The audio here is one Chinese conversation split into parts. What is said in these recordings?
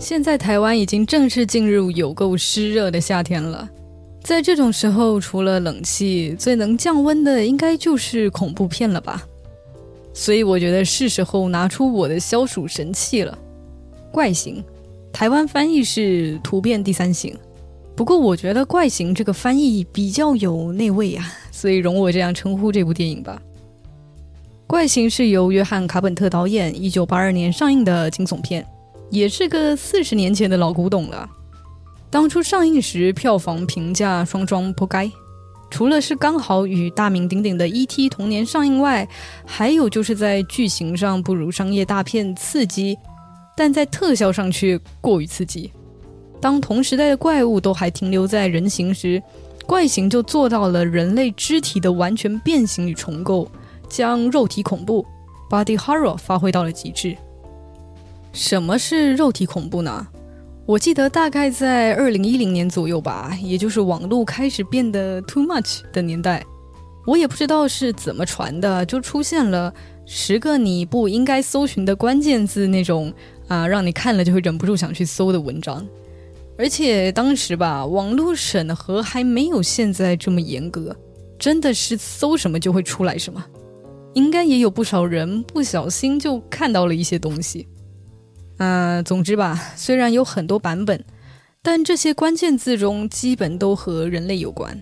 现在台湾已经正式进入有够湿热的夏天了，在这种时候，除了冷气，最能降温的应该就是恐怖片了吧？所以我觉得是时候拿出我的消暑神器了——怪形。台湾翻译是突变第三型，不过我觉得怪形这个翻译比较有那味啊，所以容我这样称呼这部电影吧。怪形是由约翰·卡本特导演，一九八二年上映的惊悚片。也是个四十年前的老古董了。当初上映时票房评价双双扑街，除了是刚好与大名鼎鼎的《E.T.》同年上映外，还有就是在剧情上不如商业大片刺激，但在特效上却过于刺激。当同时代的怪物都还停留在人形时，怪形就做到了人类肢体的完全变形与重构，将肉体恐怖 （body horror） 发挥到了极致。什么是肉体恐怖呢？我记得大概在二零一零年左右吧，也就是网络开始变得 too much 的年代。我也不知道是怎么传的，就出现了十个你不应该搜寻的关键字那种啊，让你看了就会忍不住想去搜的文章。而且当时吧，网络审核还没有现在这么严格，真的是搜什么就会出来什么。应该也有不少人不小心就看到了一些东西。嗯，总之吧，虽然有很多版本，但这些关键字中基本都和人类有关。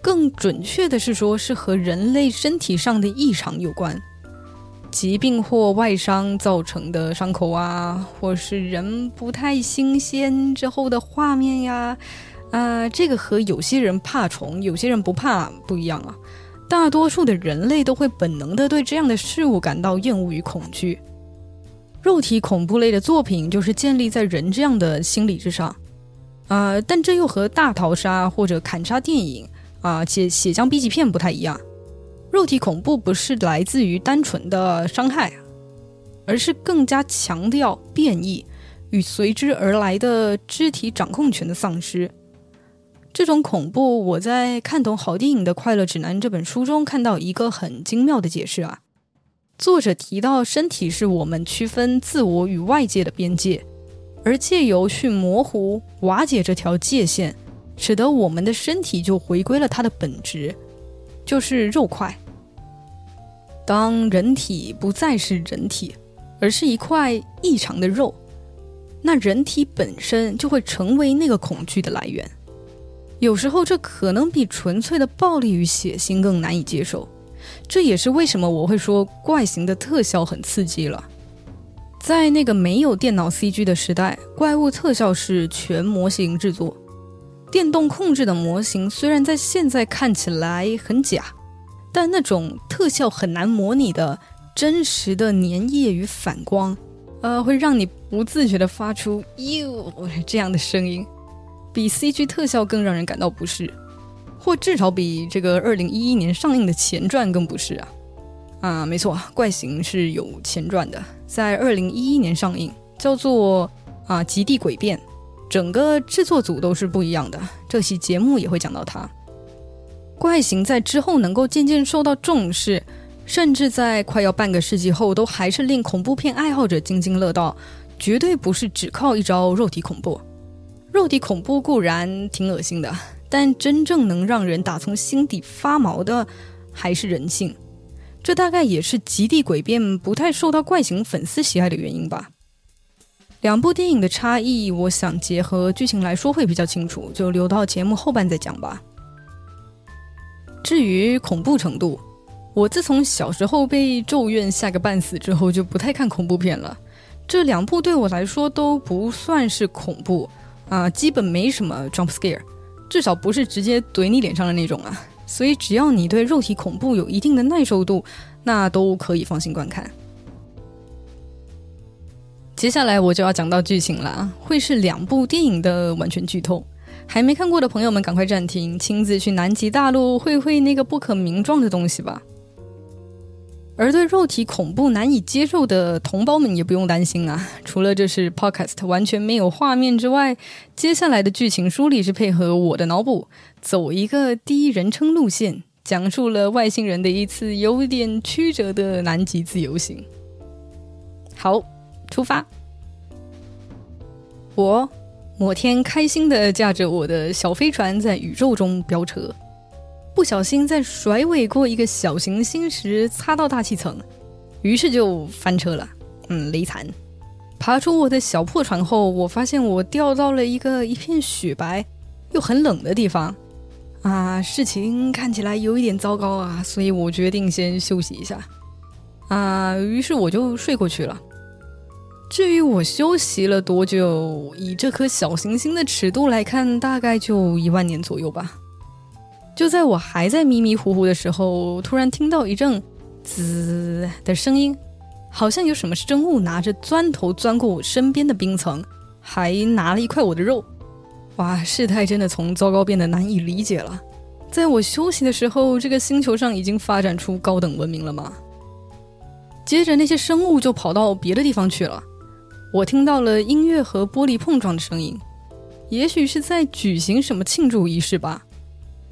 更准确的是说，是和人类身体上的异常有关，疾病或外伤造成的伤口啊，或是人不太新鲜之后的画面呀。啊，这个和有些人怕虫，有些人不怕不一样啊。大多数的人类都会本能的对这样的事物感到厌恶与恐惧。肉体恐怖类的作品就是建立在人这样的心理之上，啊，但这又和大逃杀或者砍杀电影啊、且血浆 B 级片不太一样。肉体恐怖不是来自于单纯的伤害，而是更加强调变异与随之而来的肢体掌控权的丧失。这种恐怖，我在看懂好电影的快乐指南这本书中看到一个很精妙的解释啊。作者提到，身体是我们区分自我与外界的边界，而借由去模糊、瓦解这条界限，使得我们的身体就回归了它的本质，就是肉块。当人体不再是人体，而是一块异常的肉，那人体本身就会成为那个恐惧的来源。有时候，这可能比纯粹的暴力与血腥更难以接受。这也是为什么我会说怪形的特效很刺激了。在那个没有电脑 CG 的时代，怪物特效是全模型制作，电动控制的模型虽然在现在看起来很假，但那种特效很难模拟的真实的粘液与反光，呃，会让你不自觉地发出“哟”这样的声音，比 CG 特效更让人感到不适。或至少比这个二零一一年上映的前传更不是啊！啊，没错，怪形是有前传的，在二零一一年上映，叫做啊《极地诡变》，整个制作组都是不一样的。这期节目也会讲到它。怪形在之后能够渐渐受到重视，甚至在快要半个世纪后都还是令恐怖片爱好者津津乐道，绝对不是只靠一招肉体恐怖。肉体恐怖固然挺恶心的。但真正能让人打从心底发毛的，还是人性。这大概也是《极地诡变》不太受到怪形粉丝喜爱的原因吧。两部电影的差异，我想结合剧情来说会比较清楚，就留到节目后半再讲吧。至于恐怖程度，我自从小时候被咒怨吓个半死之后，就不太看恐怖片了。这两部对我来说都不算是恐怖啊，基本没什么 jump scare。至少不是直接怼你脸上的那种啊，所以只要你对肉体恐怖有一定的耐受度，那都可以放心观看。接下来我就要讲到剧情了，会是两部电影的完全剧透，还没看过的朋友们赶快暂停，亲自去南极大陆会会那个不可名状的东西吧。而对肉体恐怖难以接受的同胞们也不用担心啊！除了这是 podcast 完全没有画面之外，接下来的剧情梳理是配合我的脑补，走一个第一人称路线，讲述了外星人的一次有点曲折的南极自由行。好，出发。我某天开心的驾着我的小飞船在宇宙中飙车，不小心在甩尾过一个小行星时擦到大气层，于是就翻车了。嗯，雷惨。爬出我的小破船后，我发现我掉到了一个一片雪白又很冷的地方。啊，事情看起来有一点糟糕啊，所以我决定先休息一下。啊，于是我就睡过去了。至于我休息了多久，以这颗小行星的尺度来看，大概就一万年左右吧。就在我还在迷迷糊糊的时候，突然听到一阵“滋”的声音，好像有什么生物拿着钻头钻过我身边的冰层，还拿了一块我的肉。哇，事态真的从糟糕变得难以理解了。在我休息的时候，这个星球上已经发展出高等文明了吗？接着那些生物就跑到别的地方去了。我听到了音乐和玻璃碰撞的声音，也许是在举行什么庆祝仪式吧。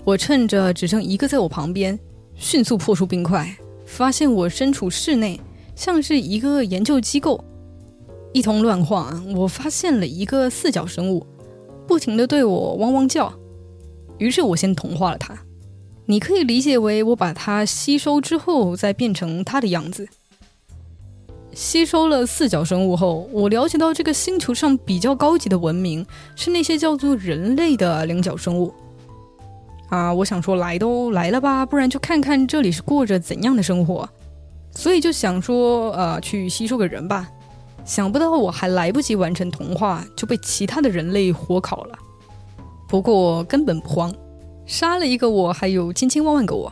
我趁着只剩一个在我旁边，迅速破出冰块，发现我身处室内，像是一个研究机构。一通乱晃，我发现了一个四脚生物。不停的对我汪汪叫，于是我先同化了它。你可以理解为我把它吸收之后，再变成它的样子。吸收了四脚生物后，我了解到这个星球上比较高级的文明是那些叫做人类的两脚生物。啊，我想说来都来了吧，不然就看看这里是过着怎样的生活。所以就想说，呃，去吸收个人吧。想不到我还来不及完成同化，就被其他的人类火烤了。不过根本不慌，杀了一个我，还有千千万万个我。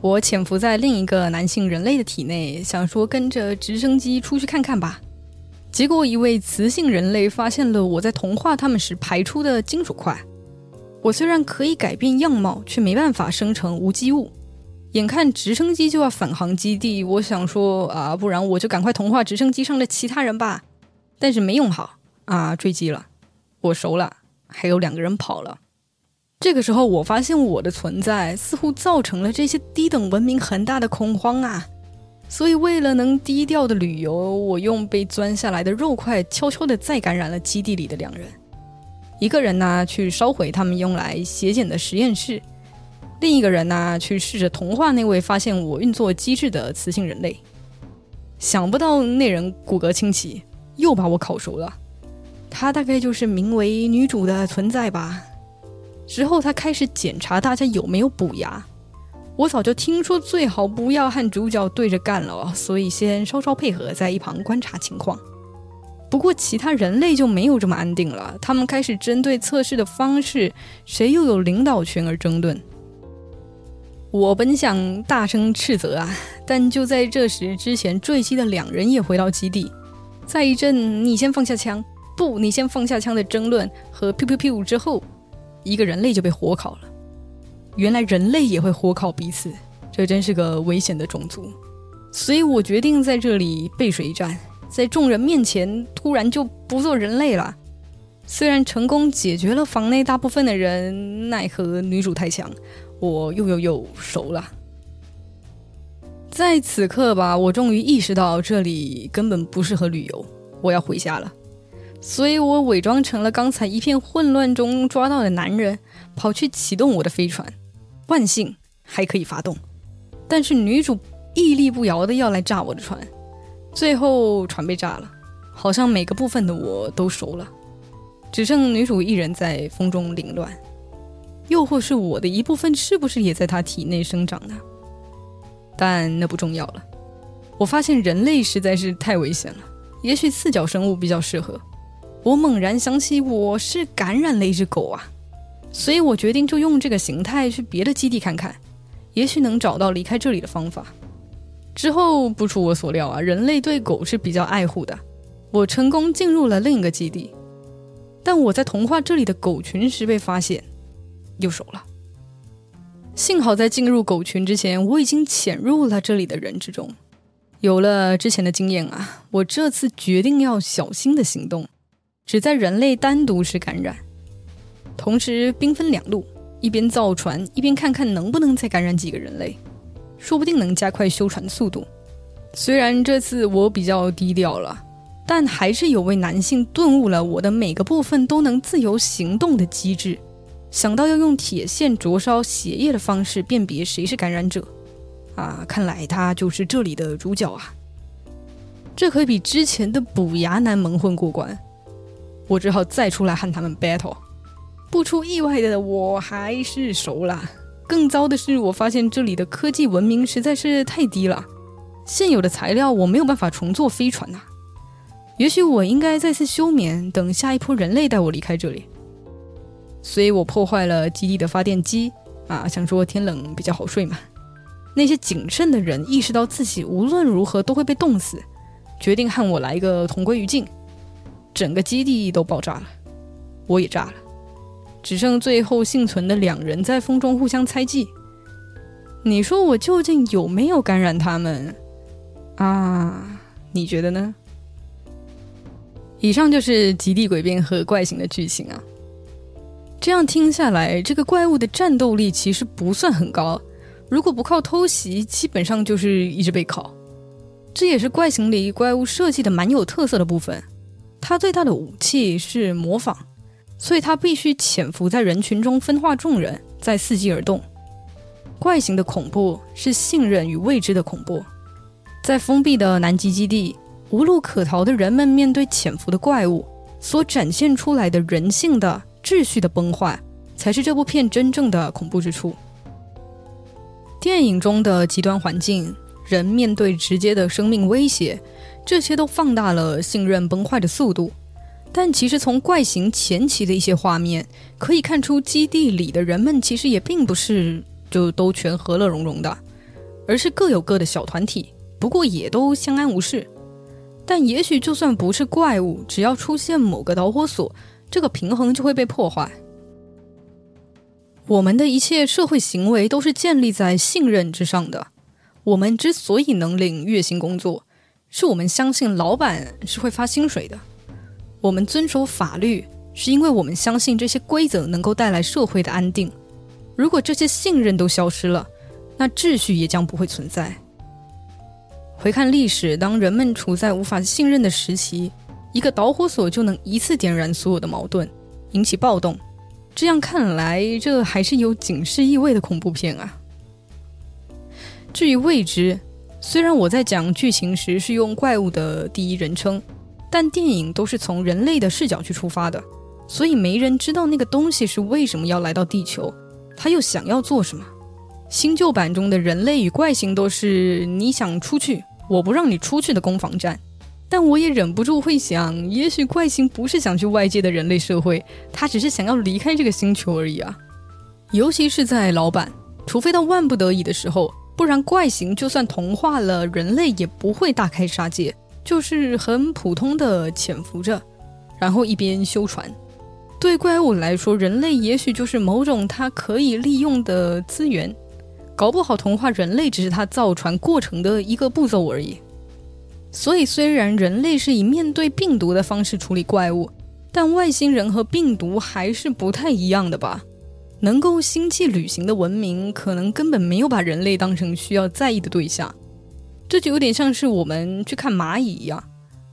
我潜伏在另一个男性人类的体内，想说跟着直升机出去看看吧。结果一位雌性人类发现了我在同化他们时排出的金属块。我虽然可以改变样貌，却没办法生成无机物。眼看直升机就要返航基地，我想说啊，不然我就赶快同化直升机上的其他人吧。但是没用好啊，坠机了，我熟了，还有两个人跑了。这个时候，我发现我的存在似乎造成了这些低等文明很大的恐慌啊。所以为了能低调的旅游，我用被钻下来的肉块悄悄的再感染了基地里的两人。一个人呢，去烧毁他们用来血检的实验室。另一个人呢，去试着同化那位发现我运作机制的雌性人类，想不到那人骨骼清奇，又把我烤熟了。他大概就是名为女主的存在吧。之后他开始检查大家有没有补牙。我早就听说最好不要和主角对着干了，所以先稍稍配合，在一旁观察情况。不过其他人类就没有这么安定了，他们开始针对测试的方式，谁又有领导权而争论。我本想大声斥责啊，但就在这时，之前坠机的两人也回到基地，在一阵“你先放下枪，不，你先放下枪”的争论和 “piu piu piu” 之后，一个人类就被火烤了。原来人类也会火烤彼此，这真是个危险的种族。所以我决定在这里背水一战，在众人面前突然就不做人类了。虽然成功解决了房内大部分的人，奈何女主太强。我又又又熟了，在此刻吧，我终于意识到这里根本不适合旅游，我要回家了。所以我伪装成了刚才一片混乱中抓到的男人，跑去启动我的飞船。万幸还可以发动，但是女主屹立不摇的要来炸我的船，最后船被炸了，好像每个部分的我都熟了，只剩女主一人在风中凌乱。又或是我的一部分是不是也在她体内生长呢？但那不重要了。我发现人类实在是太危险了，也许四脚生物比较适合。我猛然想起我是感染了一只狗啊，所以我决定就用这个形态去别的基地看看，也许能找到离开这里的方法。之后不出我所料啊，人类对狗是比较爱护的。我成功进入了另一个基地，但我在同化这里的狗群时被发现。又熟了。幸好在进入狗群之前，我已经潜入了这里的人之中。有了之前的经验啊，我这次决定要小心的行动，只在人类单独时感染，同时兵分两路，一边造船，一边看看能不能再感染几个人类，说不定能加快修船速度。虽然这次我比较低调了，但还是有位男性顿悟了我的每个部分都能自由行动的机制，想到要用铁线灼烧血液的方式辨别谁是感染者。啊，看来他就是这里的主角啊！这可比之前的补牙难蒙混过关。我只好再出来和他们 battle。不出意外的，我还是熟了。更糟的是，我发现这里的科技文明实在是太低了，现有的材料我没有办法重做飞船呐。也许我应该再次休眠，等下一波人类带我离开这里。所以我破坏了基地的发电机啊，想说天冷比较好睡嘛。那些谨慎的人意识到自己无论如何都会被冻死，决定和我来一个同归于尽。整个基地都爆炸了，我也炸了，只剩最后幸存的两人在风中互相猜忌。你说我究竟有没有感染他们啊？你觉得呢？以上就是极地诡变和怪形的剧情啊。这样听下来，这个怪物的战斗力其实不算很高。如果不靠偷袭，基本上就是一直被烤。这也是怪形里怪物设计的蛮有特色的部分。它最大的武器是模仿，所以它必须潜伏在人群中分化众人，再伺机而动。怪形的恐怖是信任与未知的恐怖。在封闭的南极基地，无路可逃的人们面对潜伏的怪物，所展现出来的人性的秩序的崩坏，才是这部片真正的恐怖之处。电影中的极端环境，人面对直接的生命威胁。这些都放大了信任崩坏的速度，但其实从怪形前期的一些画面可以看出，基地里的人们其实也并不是就都全和乐融融的，而是各有各的小团体，不过也都相安无事。但也许就算不是怪物，只要出现某个导火索，这个平衡就会被破坏。我们的一切社会行为都是建立在信任之上的。我们之所以能领月薪工作，是我们相信老板是会发薪水的，我们遵守法律，是因为我们相信这些规则能够带来社会的安定。如果这些信任都消失了，那秩序也将不会存在。回看历史，当人们处在无法信任的时期，一个导火索就能一次点燃所有的矛盾，引起暴动。这样看来，这还是有警示意味的恐怖片啊。至于未知。虽然我在讲剧情时是用怪物的第一人称，但电影都是从人类的视角去出发的，所以没人知道那个东西是为什么要来到地球，他又想要做什么。新旧版中的人类与怪形都是你想出去，我不让你出去的攻防战，但我也忍不住会想，也许怪形不是想去外界的人类社会，他只是想要离开这个星球而已啊。尤其是在老版，除非到万不得已的时候。不然，怪形就算同化了人类，也不会大开杀戒，就是很普通的潜伏着，然后一边修船。对怪物来说，人类也许就是某种它可以利用的资源，搞不好同化人类只是它造船过程的一个步骤而已。所以，虽然人类是以面对病毒的方式处理怪物，但外星人和病毒还是不太一样的吧。能够星际旅行的文明，可能根本没有把人类当成需要在意的对象。这就有点像是我们去看蚂蚁一样，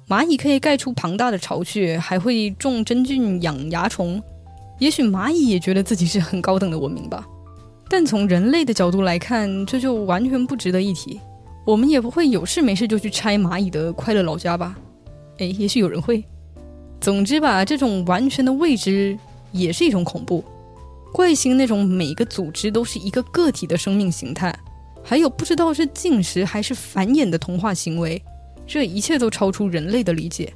蚂蚁可以盖出庞大的巢穴，还会种真菌、养蚜虫。也许蚂蚁也觉得自己是很高等的文明吧。但从人类的角度来看，这就完全不值得一提。我们也不会有事没事就去拆蚂蚁的快乐老家吧？诶，也许有人会。总之吧，这种完全的未知也是一种恐怖。怪星那种每个组织都是一个个体的生命形态，还有不知道是进食还是繁衍的童话行为，这一切都超出人类的理解，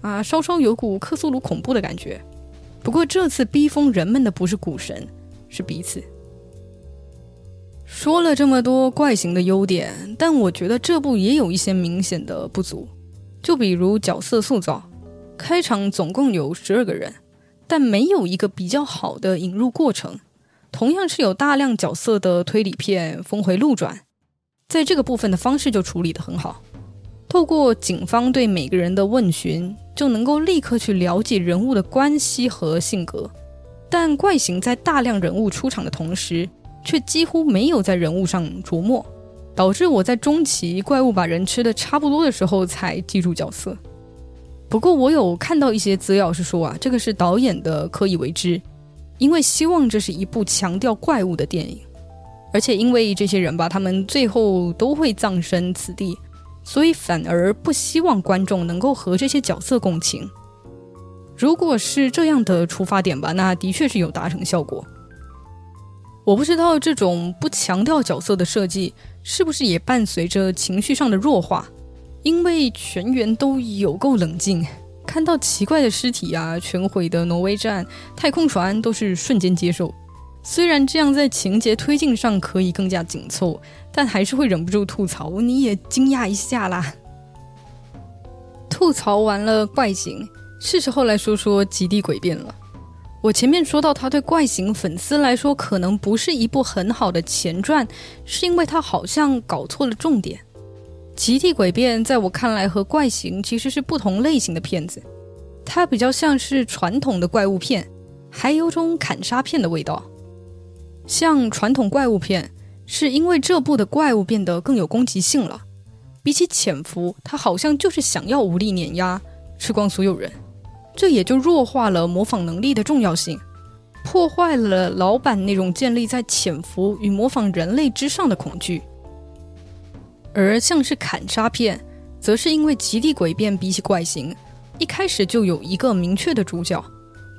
啊，稍稍有股克苏鲁恐怖的感觉。不过这次逼疯人们的不是古神，是彼此。说了这么多怪形的优点，但我觉得这部也有一些明显的不足，就比如角色塑造，开场总共有十二个人。但没有一个比较好的引入过程，同样是有大量角色的推理片峰回路转，在这个部分的方式就处理得很好。透过警方对每个人的问询，就能够立刻去了解人物的关系和性格。但怪形在大量人物出场的同时，却几乎没有在人物上琢磨，导致我在中期怪物把人吃的差不多的时候才记住角色。不过我有看到一些资料是说啊，这个是导演的刻意为之，因为希望这是一部强调怪物的电影，而且因为这些人吧，他们最后都会葬身此地，所以反而不希望观众能够和这些角色共情。如果是这样的出发点吧，那的确是有达成效果。我不知道这种不强调角色的设计是不是也伴随着情绪上的弱化，因为全员都有够冷静，看到奇怪的尸体啊、全毁的挪威站、太空船都是瞬间接受。虽然这样在情节推进上可以更加紧凑，但还是会忍不住吐槽。你也惊讶一下啦！吐槽完了怪形。是时候来说说《极地诡变》了。我前面说到，它对怪形粉丝来说可能不是一部很好的前传，是因为它好像搞错了重点。《极地诡变》在我看来和怪形其实是不同类型的片子，它比较像是传统的怪物片，还有种砍杀片的味道。像传统怪物片，是因为这部的怪物变得更有攻击性了，比起潜伏，它好像就是想要无力碾压，吃光所有人。这也就弱化了模仿能力的重要性，破坏了老板那种建立在潜伏与模仿人类之上的恐惧。而像是砍杀片，则是因为极地诡变比起怪形，一开始就有一个明确的主角，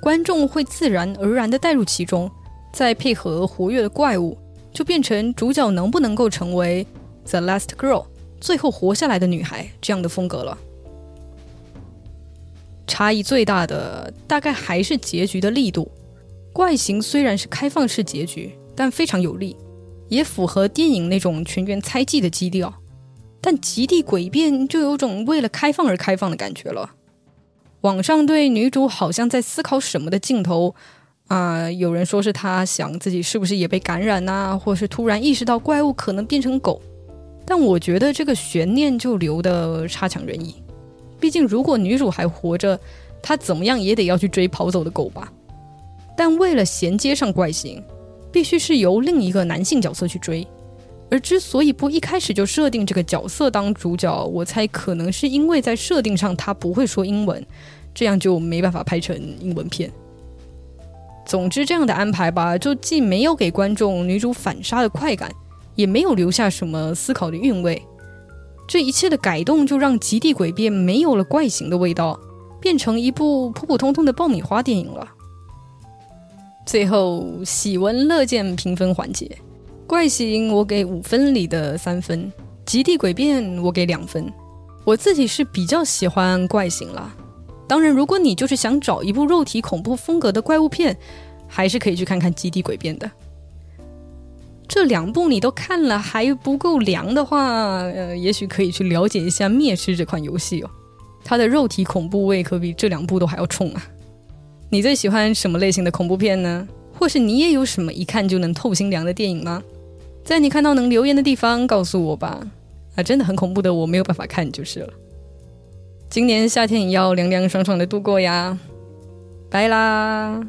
观众会自然而然的带入其中，再配合活跃的怪物，就变成主角能不能够成为 The Last Girl 最后活下来的女孩这样的风格了。差异最大的大概还是结局的力度。怪形虽然是开放式结局，但非常有力，也符合电影那种全员猜忌的基调。但极地诡变就有种为了开放而开放的感觉了。网上对女主好像在思考什么的镜头啊，有人说是她想自己是不是也被感染呐，或是突然意识到怪物可能变成狗。但我觉得这个悬念就留的差强人意。毕竟，如果女主还活着，她怎么样也得要去追跑走的狗吧。但为了衔接上怪形，必须是由另一个男性角色去追。而之所以不一开始就设定这个角色当主角，我猜可能是因为在设定上他不会说英文，这样就没办法拍成英文片。总之，这样的安排吧，就既没有给观众女主反杀的快感，也没有留下什么思考的韵味。这一切的改动，就让《极地诡变》没有了怪形的味道，变成一部普普通通的爆米花电影了。最后喜闻乐见评分环节，怪形我给五分里的三分，《极地诡变》我给两分。我自己是比较喜欢怪形啦，当然，如果你就是想找一部肉体恐怖风格的怪物片，还是可以去看看《极地诡变》的。这两部你都看了还不够凉的话，呃，也许可以去了解一下《灭尸》这款游戏哦，它的肉体恐怖味可比这两部都还要冲啊！你最喜欢什么类型的恐怖片呢？或是你也有什么一看就能透心凉的电影吗？在你看到能留言的地方告诉我吧！啊，真的很恐怖的，我没有办法看就是了。今年夏天也要凉凉爽爽的度过呀！拜啦！